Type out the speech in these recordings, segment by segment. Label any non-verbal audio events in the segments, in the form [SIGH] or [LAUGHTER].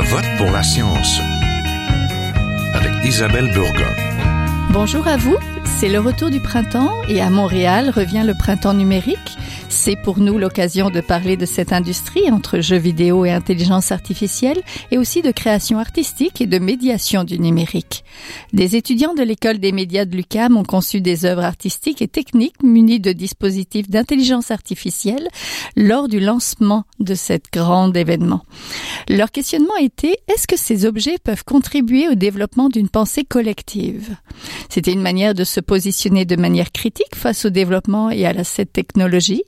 Vote pour la science avec Isabelle Burgon. Bonjour à vous, c'est le retour du printemps et à Montréal revient le printemps numérique c'est pour nous l'occasion de parler de cette industrie entre jeux vidéo et intelligence artificielle et aussi de création artistique et de médiation du numérique. Des étudiants de l'école des médias de l'UCAM ont conçu des œuvres artistiques et techniques munies de dispositifs d'intelligence artificielle lors du lancement de cet grand événement. Leur questionnement était est-ce que ces objets peuvent contribuer au développement d'une pensée collective? C'était une manière de se positionner de manière critique face au développement et à cette technologie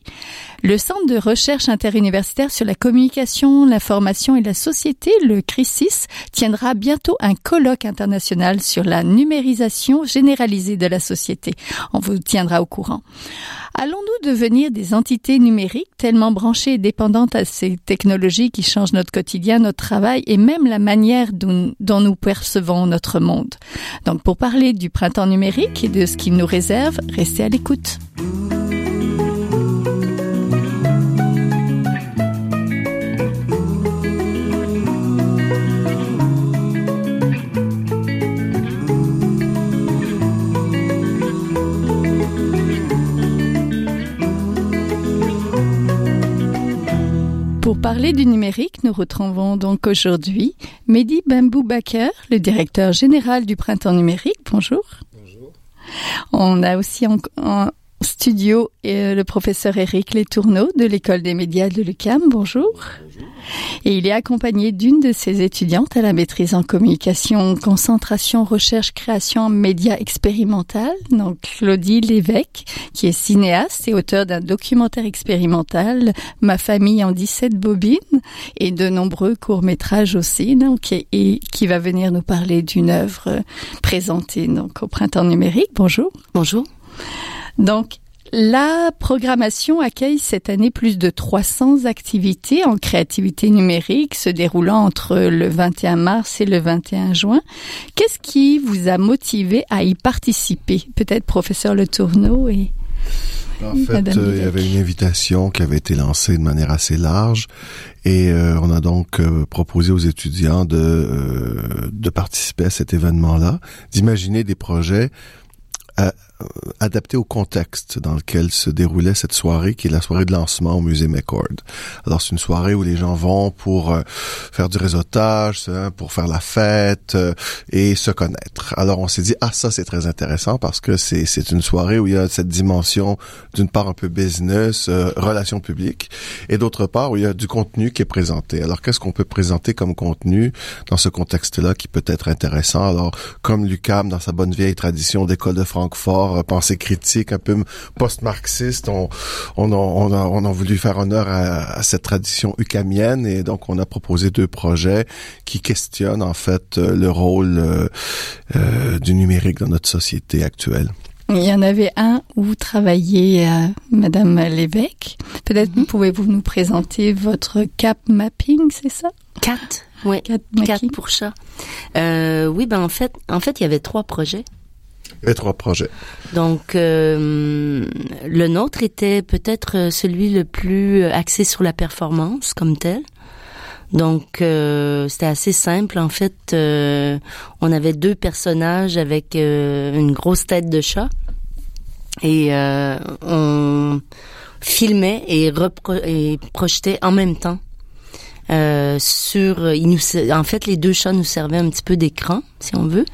le Centre de recherche interuniversitaire sur la communication, l'information et la société, le CRISIS, tiendra bientôt un colloque international sur la numérisation généralisée de la société. On vous tiendra au courant. Allons-nous devenir des entités numériques tellement branchées et dépendantes à ces technologies qui changent notre quotidien, notre travail et même la manière dont, nous percevons notre monde? Donc, pour parler du printemps numérique et de ce qu'il nous réserve, restez à l'écoute. Parler du numérique, nous retrouvons donc aujourd'hui Mehdi Bambou Baker, le directeur général du Printemps numérique. Bonjour. Bonjour. On a aussi en, en studio euh, le professeur Éric Letourneau de l'école des médias de l'UCAM. Bonjour. Bonjour. Et il est accompagné d'une de ses étudiantes à la maîtrise en communication, concentration, recherche, création, médias expérimental, donc Claudie Lévesque, qui est cinéaste et auteur d'un documentaire expérimental, Ma famille en 17 bobines, et de nombreux courts-métrages aussi, donc, et, et qui va venir nous parler d'une œuvre présentée donc au printemps numérique. Bonjour. Bonjour. Donc, la programmation accueille cette année plus de 300 activités en créativité numérique se déroulant entre le 21 mars et le 21 juin. Qu'est-ce qui vous a motivé à y participer? Peut-être professeur Le Tourneau et en fait, euh, il y avait une invitation qui avait été lancée de manière assez large et euh, on a donc euh, proposé aux étudiants de, euh, de participer à cet événement-là, d'imaginer des projets adapté au contexte dans lequel se déroulait cette soirée, qui est la soirée de lancement au musée McCord. Alors c'est une soirée où les gens vont pour euh, faire du réseautage, pour faire la fête euh, et se connaître. Alors on s'est dit ah ça c'est très intéressant parce que c'est c'est une soirée où il y a cette dimension d'une part un peu business, euh, relations publiques, et d'autre part où il y a du contenu qui est présenté. Alors qu'est-ce qu'on peut présenter comme contenu dans ce contexte-là qui peut être intéressant? Alors comme Lucam dans sa bonne vieille tradition d'école de Francfort euh, pensée critique, un peu post-marxiste. On, on, a, on, a, on a voulu faire honneur à, à, cette tradition ukamienne et donc on a proposé deux projets qui questionnent en fait euh, le rôle euh, euh, du numérique dans notre société actuelle. Il y en avait un où vous travaillez, euh, Madame Lévesque. Peut-être mm -hmm. pouvez-vous nous présenter votre cap mapping, c'est ça? Cat, oui. Cat, Cat pour chat. Euh, oui, ben en fait, en fait, il y avait trois projets. Et trois projets. Donc, euh, le nôtre était peut-être celui le plus axé sur la performance comme tel. Donc, euh, c'était assez simple. En fait, euh, on avait deux personnages avec euh, une grosse tête de chat. Et euh, on filmait et projetait en même temps euh, sur ils nous en fait les deux chats nous servaient un petit peu d'écran si on veut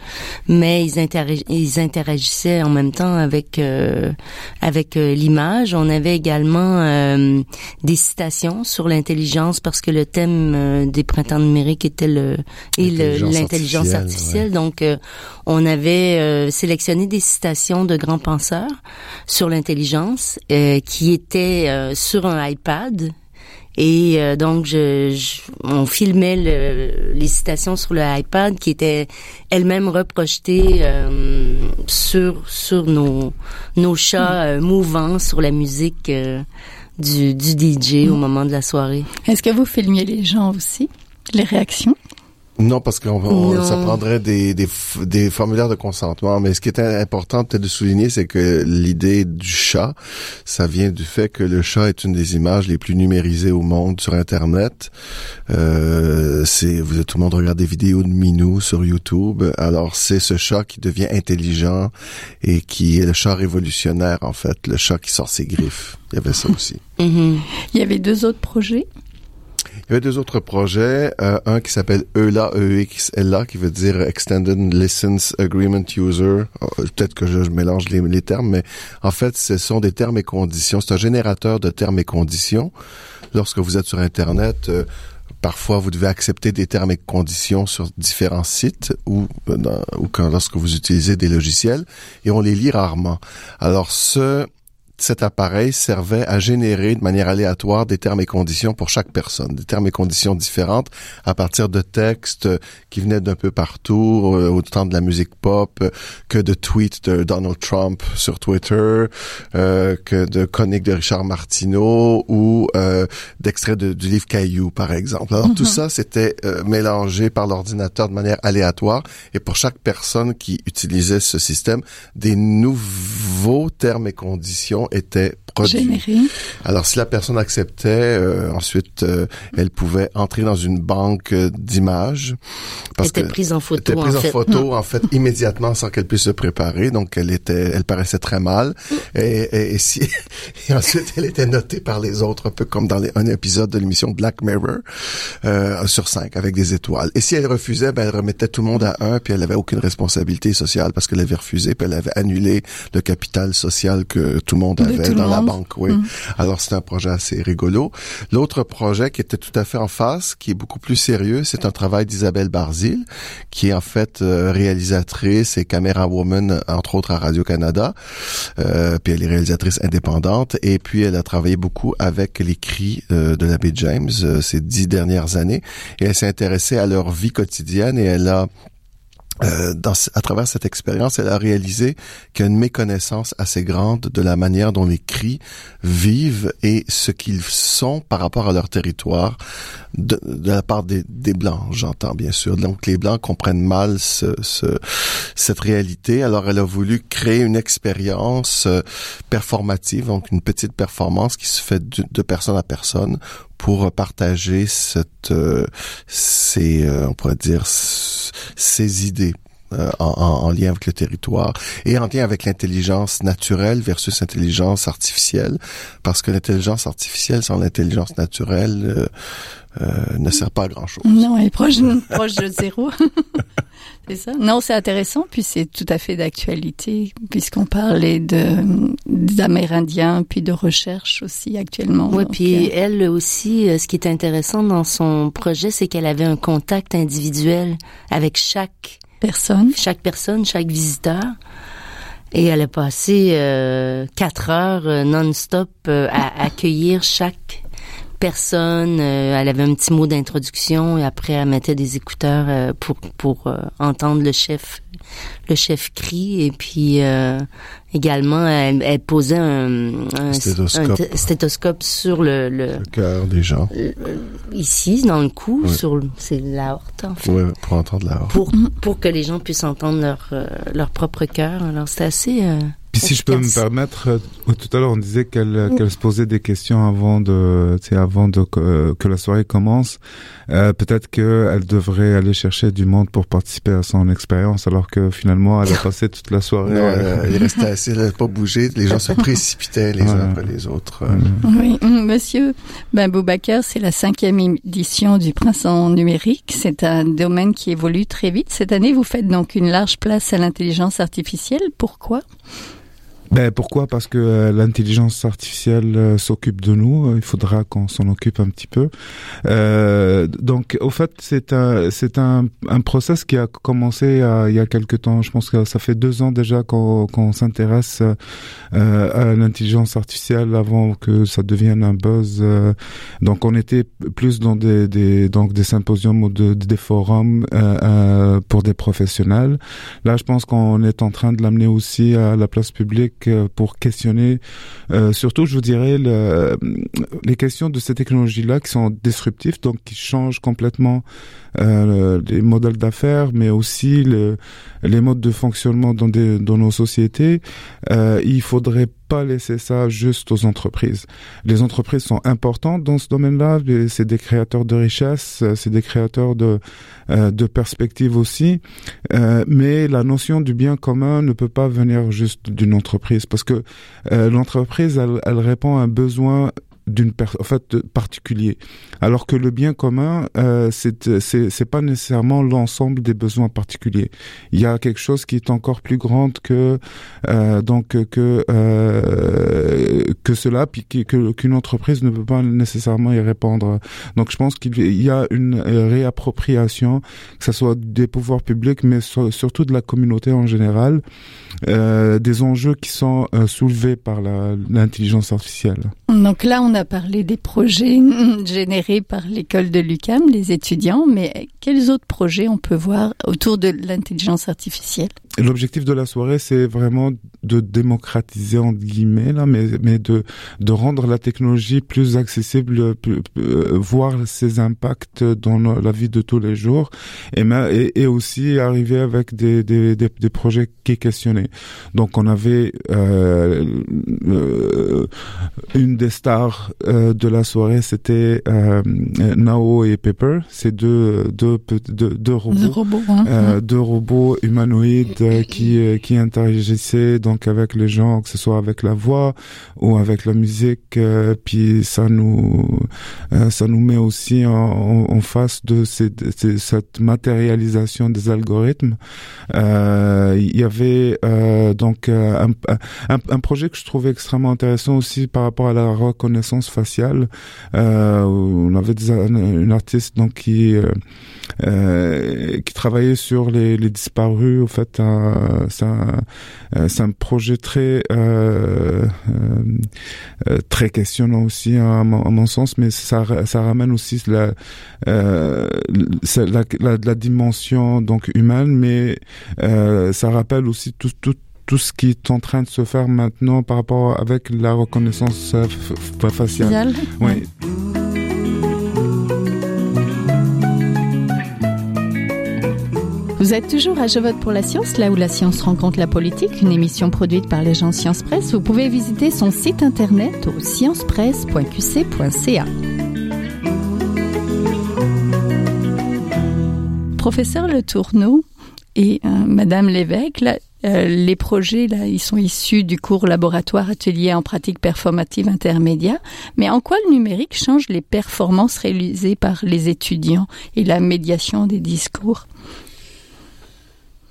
mais ils, interag ils interagissaient en même temps avec euh, avec euh, l'image on avait également euh, des citations sur l'intelligence parce que le thème euh, des printemps numériques était le et l'intelligence artificielle, artificielle. Ouais. donc on avait sélectionné des citations de grands penseurs sur l'intelligence qui étaient sur un iPad et euh, donc, je, je, on filmait le, les citations sur le iPad qui étaient elles-mêmes reprojetées euh, sur sur nos nos chats euh, mouvants sur la musique euh, du, du DJ au moment de la soirée. Est-ce que vous filmiez les gens aussi, les réactions? Non, parce que ça prendrait des, des, des, formulaires de consentement. Mais ce qui est important peut-être de souligner, c'est que l'idée du chat, ça vient du fait que le chat est une des images les plus numérisées au monde sur Internet. Euh, c'est vous tout le monde regarde des vidéos de Minou sur YouTube. Alors c'est ce chat qui devient intelligent et qui est le chat révolutionnaire en fait, le chat qui sort ses griffes. Il y avait ça aussi. Mm-hmm. Il y avait deux autres projets? Il y avait deux autres projets, euh, un qui s'appelle ELA, EXLA, qui veut dire Extended License Agreement User. Oh, peut-être que je, mélange les, termes, mais en fait, ce sont des termes et conditions. C'est un générateur de termes et conditions. Lorsque vous êtes sur Internet, euh, Parfois, vous devez accepter des termes et conditions sur différents sites ou, euh, lorsque vous utilisez des logiciels et on les lit rarement. Alors, ce cet appareil servait à générer de manière aléatoire des termes et conditions pour chaque personne, des termes et conditions différentes à partir de textes qui venaient d'un peu partout, euh, autant de la musique pop que de tweets de Donald Trump sur Twitter, euh, que de chroniques de Richard Martineau ou euh, d'extraits du livre Caillou, par exemple. Alors tout mhm. ça, c'était euh, mélangé par l'ordinateur de manière aléatoire et pour chaque personne qui utilisait ce système, des nouveaux termes et conditions était produit. Alors, si la personne acceptait, euh, ensuite, euh, elle pouvait entrer dans une banque euh, d'images. Parce était prise en photo. Était prise en, fait. en fait, immédiatement, sans qu'elle puisse se préparer. Donc, elle était, elle paraissait très mal. Et, et, si, [LAUGHS] et ensuite, elle était notée par les autres, un peu comme dans un épisode de l'émission Black Mirror, euh, sur cinq, avec des étoiles. Et si elle refusait, ben, elle remettait tout le monde à un, puis elle avait aucune responsabilité sociale parce qu'elle avait refusé, puis elle avait annulé le capital social que tout le monde avait dans la banque, oui. Mm. Alors c'est un projet assez rigolo. L'autre projet qui était tout à fait en face, qui est beaucoup plus sérieux, c'est un travail d'Isabelle Barzil, qui est en fait euh, réalisatrice et caméra woman entre autres à Radio Canada. Euh, puis elle est réalisatrice indépendante et puis elle a travaillé beaucoup avec les cris euh, de l'abbé James euh, ces dix dernières années et elle s'est intéressée à leur vie quotidienne et elle a euh, dans, à travers cette expérience, elle a réalisé qu'il y a une méconnaissance assez grande de la manière dont les cris vivent et ce qu'ils sont par rapport à leur territoire de, de la part des, des blancs, j'entends bien sûr. Donc les blancs comprennent mal ce, ce, cette réalité. Alors elle a voulu créer une expérience euh, performative, donc une petite performance qui se fait de, de personne à personne pour partager cette, euh, ces, euh, on pourrait dire, ces idées euh, en, en, lien avec le territoire et en lien avec l'intelligence naturelle versus intelligence artificielle, parce que l'intelligence artificielle sans l'intelligence naturelle euh, ne sert pas à grand chose. Non, elle est proche, [LAUGHS] proche de zéro. [LAUGHS] c'est ça. Non, c'est intéressant, puis c'est tout à fait d'actualité, puisqu'on parlait de d'Amérindiens, puis de recherche aussi actuellement. Oui, puis euh, elle aussi, euh, ce qui est intéressant dans son projet, c'est qu'elle avait un contact individuel avec chaque personne, chaque personne, chaque visiteur. Et elle a passé euh, quatre heures non-stop à [LAUGHS] accueillir chaque personne. Euh, elle avait un petit mot d'introduction et après elle mettait des écouteurs euh, pour pour euh, entendre le chef le chef cri. Et puis également elle, elle, posait un, un, stéthoscope. sur le le, cœur des gens. ici dans le cou sur c'est l'aorte en fait. Oui, pour entendre l'aorte. Pour pour que les gens puissent entendre leur leur propre cœur. Alors c'était assez si je peux me permettre, euh, tout à l'heure on disait qu'elle qu'elle se posait des questions avant de, avant de que la soirée commence. Euh, Peut-être qu'elle devrait aller chercher du monde pour participer à son expérience, alors que finalement elle a [LAUGHS] passé toute la soirée. Non, euh, il restait assez, elle n'a pas bougé. Les gens se [LAUGHS] précipitaient les uns après les autres. Oui, monsieur ben Boubacar, c'est la cinquième édition du Printemps numérique. C'est un domaine qui évolue très vite. Cette année, vous faites donc une large place à l'intelligence artificielle. Pourquoi? Ben pourquoi? Parce que euh, l'intelligence artificielle euh, s'occupe de nous. Il faudra qu'on s'en occupe un petit peu. Euh, donc, au fait, c'est un c'est un, un process qui a commencé il y a quelque temps. Je pense que ça fait deux ans déjà qu'on qu'on s'intéresse euh, à l'intelligence artificielle avant que ça devienne un buzz. donc, on était plus dans des, des donc des symposiums ou de, des forums pour des professionnels. Là, je pense qu'on est en train de l'amener aussi à la place publique public pour questionner, surtout, je vous dirais, le, les questions de ces technologies-là qui sont disruptives, donc qui changent complètement euh, les modèles d'affaires, mais aussi le, les modes de fonctionnement dans, nos sociétés. Euh, il faudrait pas laisser ça juste aux entreprises. Les entreprises sont importantes dans ce domaine-là. C'est des créateurs de richesses, c'est des créateurs de euh, de perspectives aussi. Euh, mais la notion du bien commun ne peut pas venir juste d'une entreprise parce que euh, l'entreprise elle, elle, répond à un besoin d'une en fait particulier. Alors que le bien commun euh, c'est c'est pas nécessairement l'ensemble des besoins particuliers. Il y a quelque chose qui est encore plus grande que euh, donc que euh, que cela puis que qu'une entreprise ne peut pas nécessairement y répondre. Donc je pense qu'il y a une réappropriation que ce soit des pouvoirs publics mais surtout de la communauté en général euh, des enjeux qui sont euh, soulevés par l'intelligence artificielle. Donc là on a parlé des projets [LAUGHS] générés par l'école de l'UCAM, les étudiants, mais quels autres projets on peut voir autour de l'intelligence artificielle? L'objectif de la soirée, c'est vraiment de démocratiser entre guillemets mais de rendre la technologie plus accessible, euh, voir ses impacts dans la vie de tous les jours, et aussi arriver avec des projets qui questionnaient. Donc on avait euh, euh, une des stars euh, de la soirée, c'était euh, Nao et Pepper, c'est deux deux deux, deux robots, robots hein. deux robots humanoïdes euh, qui euh, qui interagissaient donc avec les gens, que ce soit avec la voix ou avec la musique. Puis ça nous ça nous met aussi en, en face de, ces, de, cette matérialisation des algorithmes. Il y avait donc un, un, un, projet que je trouvais extrêmement intéressant aussi par rapport à la reconnaissance faciale. on avait une artiste donc qui qui travaillait sur les, disparus au fait euh, c'est un, euh, projet très euh, très questionnant aussi à mon, sens, mais ça ça ramène aussi la, la, dimension donc humaine, mais ça rappelle aussi tout tout tout ce qui est en train de se faire maintenant par rapport avec la reconnaissance faciale. Oui. Vous êtes toujours à Je vote pour la science, là où la science rencontre la politique, une émission produite par l'agence Science Presse. Vous pouvez visiter son site internet au sciencepresse.qc.ca. Professeur Le Tourneau et euh, Madame Lévesque, euh, les projets, là, ils sont issus du cours laboratoire atelier en pratique performative intermédiaire. Mais en quoi le numérique change les performances réalisées par les étudiants et la médiation des discours?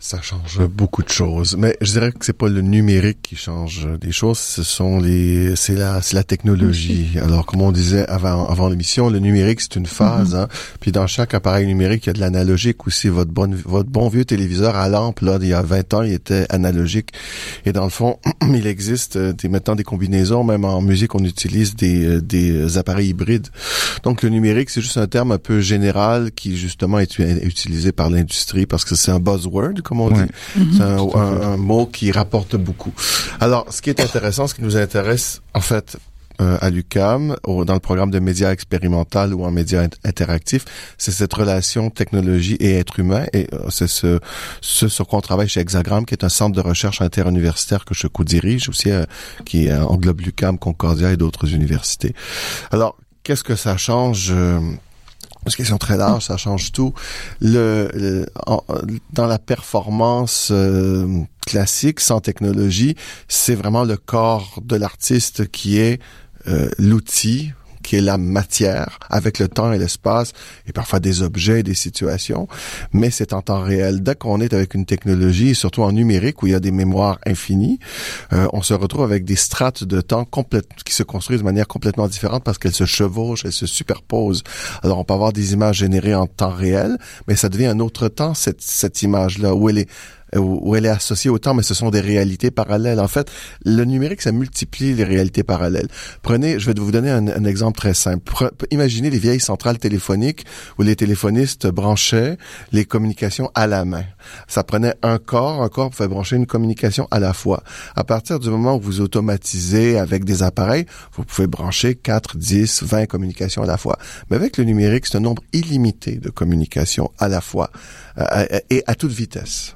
Ça change beaucoup de choses, mais je dirais que c'est pas le numérique qui change des choses, ce sont les, c'est la, c'est la technologie. Alors, comme on disait avant, avant l'émission, le numérique c'est une phase, mm-hmm. hein. Puis dans chaque appareil numérique, il y a de l'analogique aussi. Votre bon, votre bon vieux téléviseur à lampe là, il y a 20 ans, il était analogique. Et dans le fond, [CLEARS THROAT] il existe euh, des maintenant des combinaisons, même en musique, on utilise des, euh, des appareils hybrides. Donc le numérique, c'est juste un terme un peu général qui justement est utilisé par l'industrie parce que c'est un buzzword c'est un, mot qui rapporte beaucoup. Alors, ce qui est intéressant, ce qui nous intéresse, en fait, euh, à l'UCAM, dans le programme de médias expérimental ou en médias interactifs, c'est cette relation technologie et être humain. Et euh, c'est ce, ce sur quoi on travaille chez Hexagram, qui est un centre de recherche interuniversitaire que je co-dirige aussi, euh, qui englobe l'UCAM, Concordia et d'autres universités. Alors, qu'est-ce que ça change une question très large, ça change tout. Le, dans la performance euh, classique, sans technologie, c'est vraiment le corps de l'artiste qui est euh, l'outil qui est la matière, avec le temps et l'espace, et parfois des objets, des situations, mais c'est en temps réel. Dès qu'on est avec une technologie, surtout en numérique, où il y a des mémoires infinies, euh, on se retrouve avec des strates de temps qui se construisent de manière complètement différente parce qu'elles se chevauchent, elles se superposent. Alors, on peut avoir des images générées en temps réel, mais ça devient un autre temps, cette, cette image-là, où elle est où, elle est associée au temps, mais ce sont des réalités parallèles. En fait, le numérique, ça multiplie les réalités parallèles. Prenez, je vais vous donner un, exemple très simple. imaginez les vieilles centrales téléphoniques où les téléphonistes branchaient les communications à la main. Ça prenait un corps, un corps pouvait brancher une communication à la fois. À partir du moment où vous automatisez avec des appareils, vous pouvez brancher 4, 10, 20 communications à la fois. Mais avec le numérique, c'est un nombre illimité de communications à la fois euh, et à toute vitesse.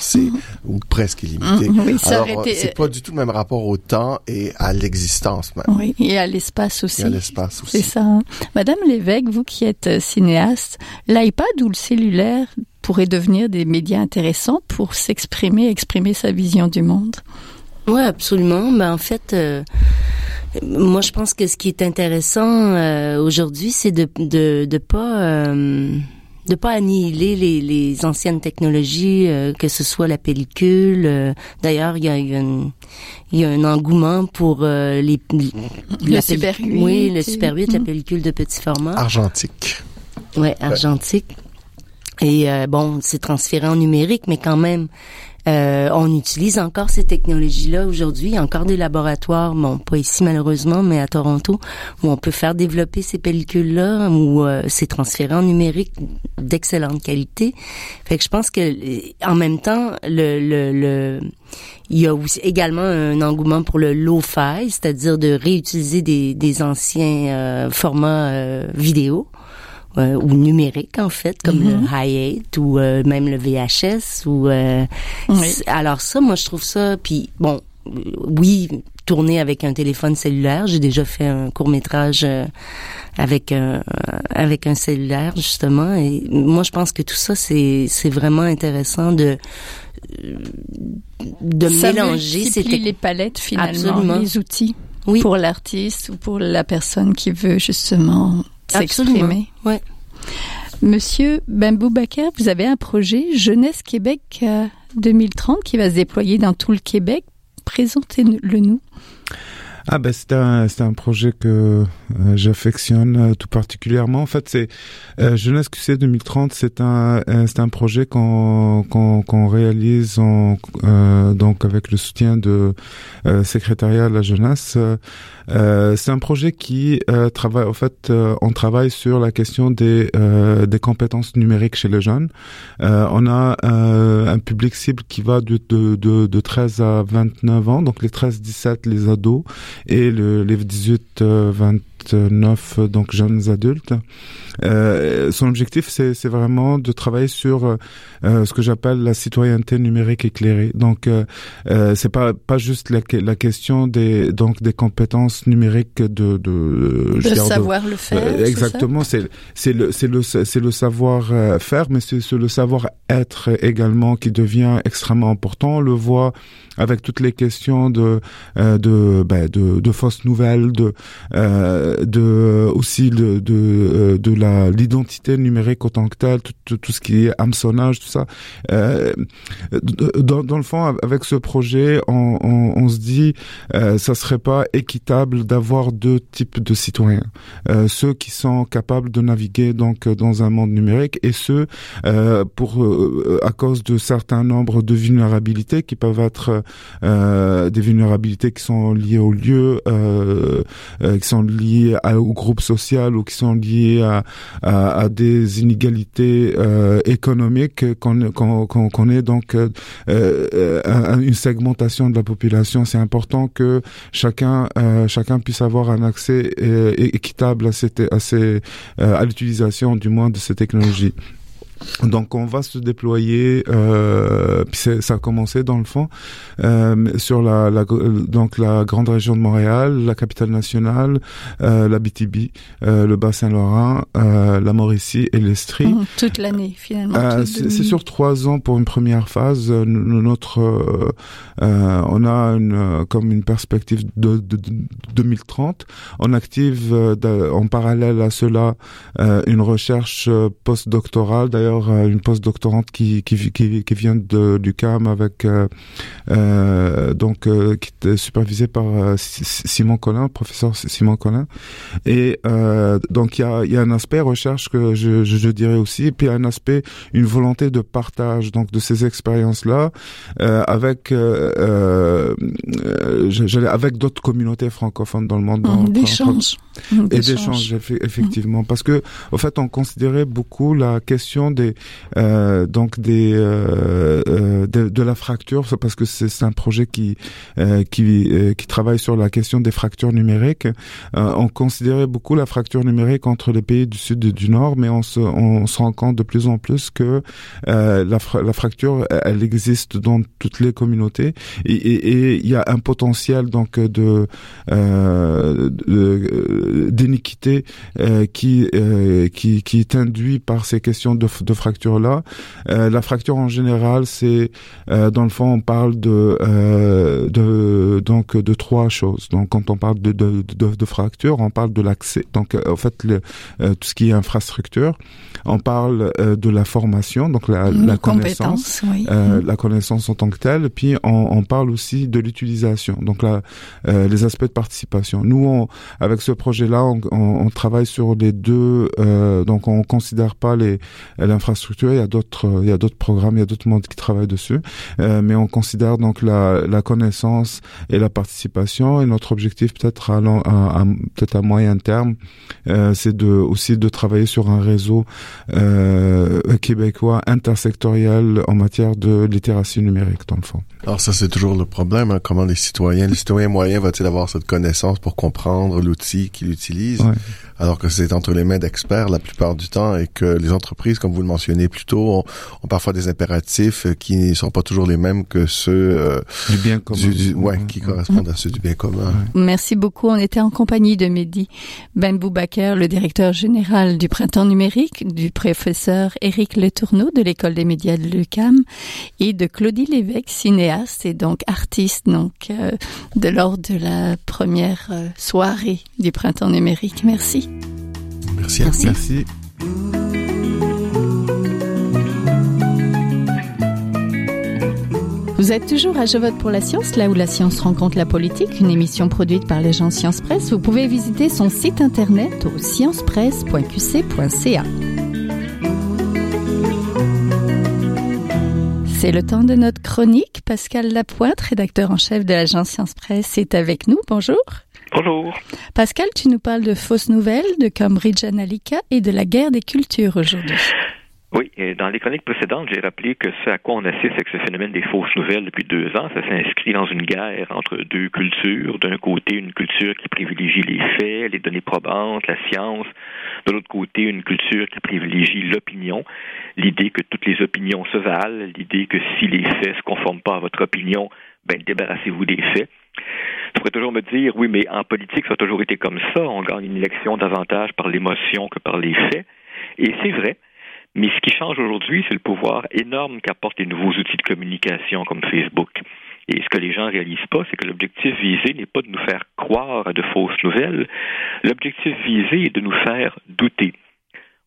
C'est mhm. ou presque illimité. Mhm. Oui, Alors c'est pas du tout le même rapport au temps et à l'existence même. Oui, et à l'espace aussi. Et à l'espace aussi. C'est ça. Hein. Madame l'évêque, vous qui êtes euh, cinéaste, l'iPad ou le cellulaire pourrait devenir des médias intéressants pour s'exprimer, exprimer sa vision du monde? Oui, absolument. Ben, en fait, euh, moi, je pense que ce qui est intéressant euh, aujourd'hui, c'est de, de de pas euh, de pas annihiler les, les anciennes technologies, euh, que ce soit la pellicule. D'ailleurs, il y a, il y a un engouement pour les, le Super 8. Oui, le Super 8, la pellicule de petit format. Argentique. Ouais, argentique. Et bon, c'est transféré en numérique, mais quand même, euh, on utilise encore ces technologies-là aujourd'hui. Encore des laboratoires, bon, pas ici malheureusement, mais à Toronto, où on peut faire développer ces pellicules-là, où euh, c'est transféré en numérique d'excellente qualité. Fait que je pense que, en même temps, le, il y a aussi également un engouement pour le low-fi, c'est-à-dire de réutiliser des, anciens euh, formats vidéo euh, ou numérique en fait, comme le mm-hmm. Hi8 ou euh, même le VHS. Ou euh, alors ça, moi je trouve ça. Puis bon, oui, tourner avec un téléphone cellulaire. J'ai déjà fait un court métrage avec un avec un cellulaire justement. Et moi je pense que tout ça c'est c'est vraiment intéressant de de ça mélanger ces les palettes finalement, les outils oui. pour l'artiste ou pour la personne qui veut justement s'exprimer. Ouais. Monsieur vous avez un projet Jeunesse Québec 2030 euh, qui va se déployer dans tout le Québec. Présentez-le nous. Ah ben c'est un c'est un projet que euh, j'affectionne euh, tout particulièrement. En fait, c'est euh, Jeunesse QC 2030, c'est un c'est un projet qu'on qu'on qu'on réalise donc avec le soutien de secrétariat à la jeunesse. c'est un projet qui travaille en fait on travaille sur la question des des compétences numériques chez les jeunes. on a un public cible qui va de, de de de 13 à 29 ans, donc les 13 17 les ados et le l'EF18-20 neuf donc jeunes adultes. Euh, son objectif, c'est vraiment de travailler sur euh, ce que j'appelle la citoyenneté numérique éclairée. Donc, euh, euh c'est pas pas juste la, la, question des donc des compétences numériques de de, de savoir de, le faire. exactement, c'est c'est le c'est le c'est le savoir euh, faire, mais c'est le savoir être également qui devient extrêmement important. On le voit avec toutes les questions de euh, de, ben, de de fausses nouvelles de de aussi de de, de la l'identité numérique autant que telle, tout, tout, ce qui est hameçonnage, tout ça. Euh, dans, dans, le fond, avec ce projet, on, on, on se dit, euh, ça serait pas équitable d'avoir deux types de citoyens, euh, ceux qui sont capables de naviguer donc dans un monde numérique et ceux euh, pour euh, à cause de certains nombres de vulnérabilités qui peuvent être euh, des vulnérabilités qui sont liées au lieu, qui sont liées au groupe social ou qui sont liées à, à, des inégalités euh, économiques qu'on qu'on connaît donc euh, euh, une segmentation de la population. C'est important que chacun chacun puisse avoir un accès équitable à cette à, à l'utilisation du moins de ces technologies. Donc on va se déployer, euh, ça a commencé dans le fond euh, sur la, la, donc la grande région de Montréal, la capitale nationale, euh, la BTB, euh, le Bas-Saint-Laurent, euh, la Mauricie et l'Estrie. Mmh, toute l'année finalement. Euh, c'est sur trois ans pour une première phase. Notre, on a une comme une perspective de, de, de 2030. On active en parallèle à cela une recherche postdoctorale. D'ailleurs d'ailleurs une post-doctorante qui, qui, qui, qui vient de, du CAM avec donc qui était supervisée par Simon Collin, professeur Simon Collin. Et donc il y a, y a un aspect recherche que je, je, je dirais aussi, et puis un aspect, une volonté de partage donc de ces expériences-là avec euh, avec d'autres communautés francophones dans le monde. D'échange. Et d'échange, effectivement, parce que au fait, on considérait beaucoup la question euh, donc des euh, euh de, de, la fracture, parce que c'est un projet qui euh, qui euh, qui travaille sur la question des fractures numériques. on considérait beaucoup la fracture numérique entre les pays du sud et du nord, mais on se on se rend compte de plus en plus que la, la fracture elle existe dans toutes les communautés et il y a un potentiel donc de d'iniquité euh, qui, euh, qui qui est induit par ces questions de, de fracture là. Euh, la fracture en général, c'est dans le fond on parle de de donc de trois choses. Donc quand on parle de de, de, de fracture, on parle de l'accès. Donc en fait le, tout ce qui est infrastructure, on parle de la formation, donc la, la connaissance, oui. euh, la connaissance en tant que telle. Puis on, on parle aussi de l'utilisation, donc la, euh, les aspects de participation. Nous, on, avec ce projet-là, on, on, travaille sur les deux. Euh, donc, on considère pas les l'infrastructure. Il y a d'autres, il y a d'autres programmes, il y a d'autres mondes qui travaillent dessus. Euh, mais on considère donc la, la connaissance et la participation. Et notre objectif, peut-être à, à, à peut-être à moyen terme, euh, c'est de aussi de travailler sur un réseau euh, québécois intersectoriel en matière de littératie numérique, dans le fond. Alors ça, c'est toujours le problème. Hein, comment les citoyens, les citoyens moyens va-t-il avoir cette connaissance pour comprendre l'outil qu'il utilise? Alors que c'est entre les mains d'experts la plupart du temps et que les entreprises, comme vous le mentionnez plus tôt, ont, parfois des impératifs qui ne sont pas toujours les mêmes que ceux euh, du bien commun, ouais, qui correspondent à ceux du bien commun. Merci beaucoup. On était en compagnie de Mehdi Ben Boubaker, le directeur général du Printemps numérique, du professeur Éric Letourneau de l'École des médias de l'UCAM et de Claudie Lévesque, cinéaste et donc artiste donc euh, de l'ordre de la première euh, soirée du Printemps numérique. Merci. Merci. Merci. Merci. Vous êtes toujours à Je vote pour la science, là où la science rencontre la politique, une émission produite par l'agence Science Presse. Vous pouvez visiter son site internet au sciencepresse.qc.ca. C'est le temps de notre chronique. Pascal Lapointe, rédacteur en chef de l'agence Science Presse, est avec nous. Bonjour. Bonjour. Pascal, tu nous parles de fausses nouvelles, de Cambridge Analytica et de la guerre des cultures aujourd'hui. Oui, dans les chroniques précédentes, j'ai rappelé que ce à quoi on assiste avec ce phénomène des fausses nouvelles depuis deux ans, ça s'inscrit dans une guerre entre deux cultures. D'un côté, une culture qui privilégie les faits, les données probantes, la science. De l'autre côté, une culture qui privilégie l'opinion, l'idée que toutes les opinions se valent, l'idée que si les faits se conforment pas à votre opinion, ben débarrassez-vous des faits. Tu pourrais toujours me dire, oui, mais en politique, ça a toujours été comme ça. On gagne une élection davantage par l'émotion que par les faits. Et c'est vrai. Mais ce qui change aujourd'hui, c'est le pouvoir énorme qu'apportent les nouveaux outils de communication comme Facebook. Et ce que les gens ne réalisent pas, c'est que l'objectif visé n'est pas de nous faire croire à de fausses nouvelles. L'objectif visé est de nous faire douter.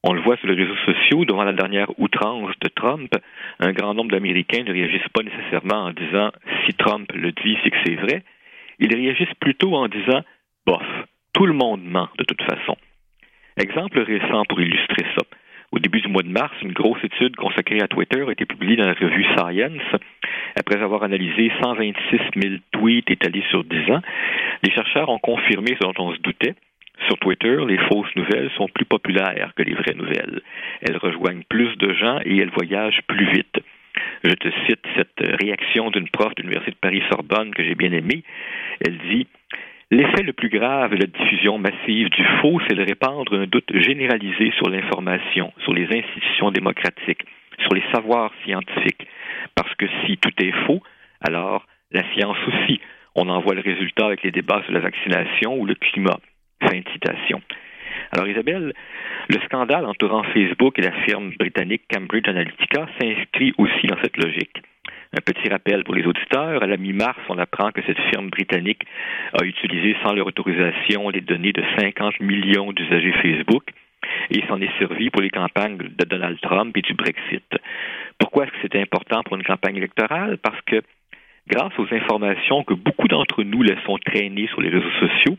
On le voit sur les réseaux sociaux, devant la dernière outrance de Trump, un grand nombre d'Américains ne réagissent pas nécessairement en disant si Trump le dit, c'est que c'est vrai. Ils réagissent plutôt en disant bof, tout le monde ment de toute façon. Exemple récent pour illustrer ça. Au début du mois de mars, une grosse étude consacrée à Twitter a été publiée dans la revue Science. Après avoir analysé 126 000 tweets étalés sur 10 ans, les chercheurs ont confirmé ce dont on se doutait. Sur Twitter, les fausses nouvelles sont plus populaires que les vraies nouvelles. Elles rejoignent plus de gens et elles voyagent plus vite. Je te cite cette réaction d'une prof de l'Université de Paris-Sorbonne que j'ai bien aimée. Elle dit L'effet le plus grave de la diffusion massive du faux, c'est de répandre un doute généralisé sur l'information, sur les institutions démocratiques, sur les savoirs scientifiques. Parce que si tout est faux, alors la science aussi. On en voit le résultat avec les débats sur la vaccination ou le climat. Fin de citation. Alors Isabelle, le scandale entourant Facebook et la firme britannique Cambridge Analytica s'inscrit aussi dans cette logique. Un petit rappel pour les auditeurs. À la mi-mars, on apprend que cette firme britannique a utilisé sans leur autorisation les données de 50 millions d'usagers Facebook. Et s'en est servi pour les campagnes de Donald Trump et du Brexit. Pourquoi est-ce que c'était important pour une campagne électorale? Parce que grâce aux informations que beaucoup d'entre nous laissons traîner sur les réseaux sociaux,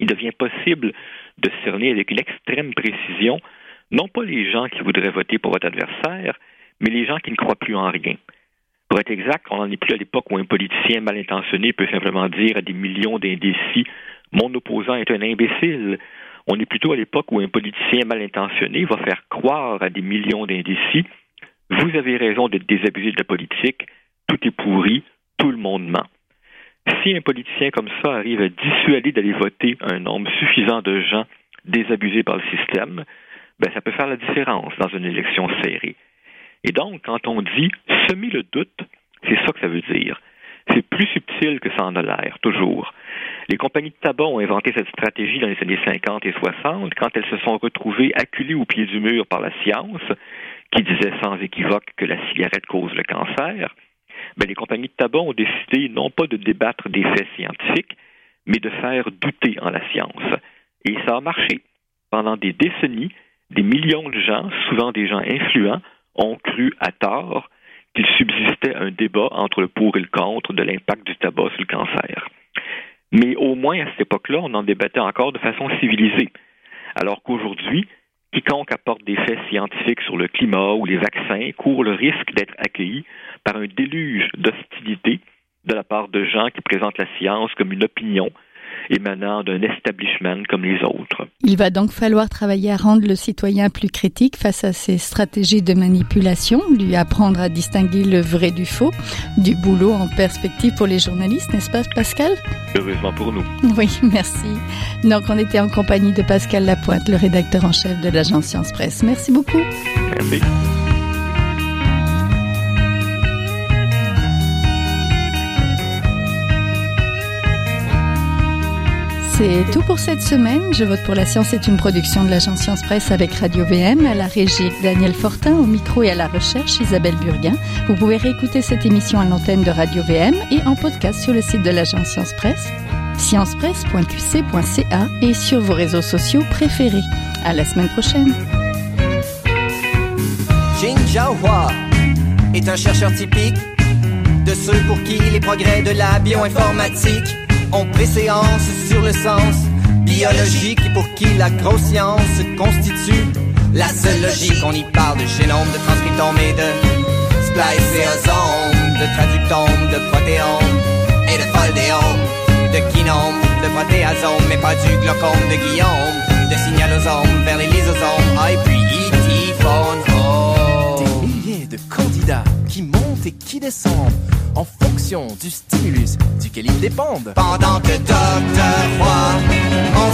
il devient possible de cerner avec une extrême précision non pas les gens qui voudraient voter pour votre adversaire, mais les gens qui ne croient plus en rien. Pour être exact, on n'en est plus à l'époque où un politicien mal intentionné peut simplement dire à des millions d'indécis Mon opposant est un imbécile. On est plutôt à l'époque où un politicien mal intentionné va faire croire à des millions d'indécis Vous avez raison d'être désabusé de la politique, tout est pourri, tout le monde ment. Si un politicien comme ça arrive à dissuader d'aller voter un nombre suffisant de gens désabusés par le système, ben ça peut faire la différence dans une élection serrée. Et donc, quand on dit semer le doute, c'est ça que ça veut dire. C'est plus subtil que ça en a l'air, toujours. Les compagnies de tabac ont inventé cette stratégie dans les années 50 et 60 quand elles se sont retrouvées acculées au pied du mur par la science, qui disait sans équivoque que la cigarette cause le cancer. Mais ben, les compagnies de tabac ont décidé non pas de débattre des faits scientifiques, mais de faire douter en la science. Et ça a marché. Pendant des décennies, des millions de gens, souvent des gens influents, ont cru à tort qu'il subsistait un débat entre le pour et le contre de l'impact du tabac sur le cancer. Mais au moins à cette époque-là, on en débattait encore de façon civilisée. Alors qu'aujourd'hui, quiconque apporte des faits scientifiques sur le climat ou les vaccins court le risque d'être accueilli par un déluge d'hostilité de la part de gens qui présentent la science comme une opinion émanant d'un establishment comme les autres. Il va donc falloir travailler à rendre le citoyen plus critique face à ces stratégies de manipulation, lui apprendre à distinguer le vrai du faux, du boulot en perspective pour les journalistes, n'est-ce pas Pascal? Heureusement pour nous. Oui, [LAUGHS] merci. Donc on était en compagnie de Pascal Lapointe, le rédacteur en chef de l'agence Science Presse. Merci beaucoup. Merci. C'est tout pour cette semaine. Je vote pour la science est une production de l'agence Science Presse avec Radio VM, à la régie Daniel Fortin, au micro et à la recherche Isabelle Burguin. Vous pouvez réécouter cette émission à l'antenne de Radio VM et en podcast sur le site de l'agence Science Presse, sciencepresse.qc.ca et sur vos réseaux sociaux préférés. À la semaine prochaine. Jin Jiahua est un chercheur typique de ceux pour qui les progrès de la bioinformatique ont préséance sur le sens biologique et pour qui la grosse science constitue la seule logique. On y parle de génome, de transcriptome et de spliceosome, de traductome, de protéome et de foldéome, de kinome, de protéasome, mais pas du glaucome de Guillaume, de signalosome vers les lysosomes, ah, et puis Des milliers de candidats qui qui descendent en fonction du stimulus duquel ils dépendent. Pendant que Docteur Roy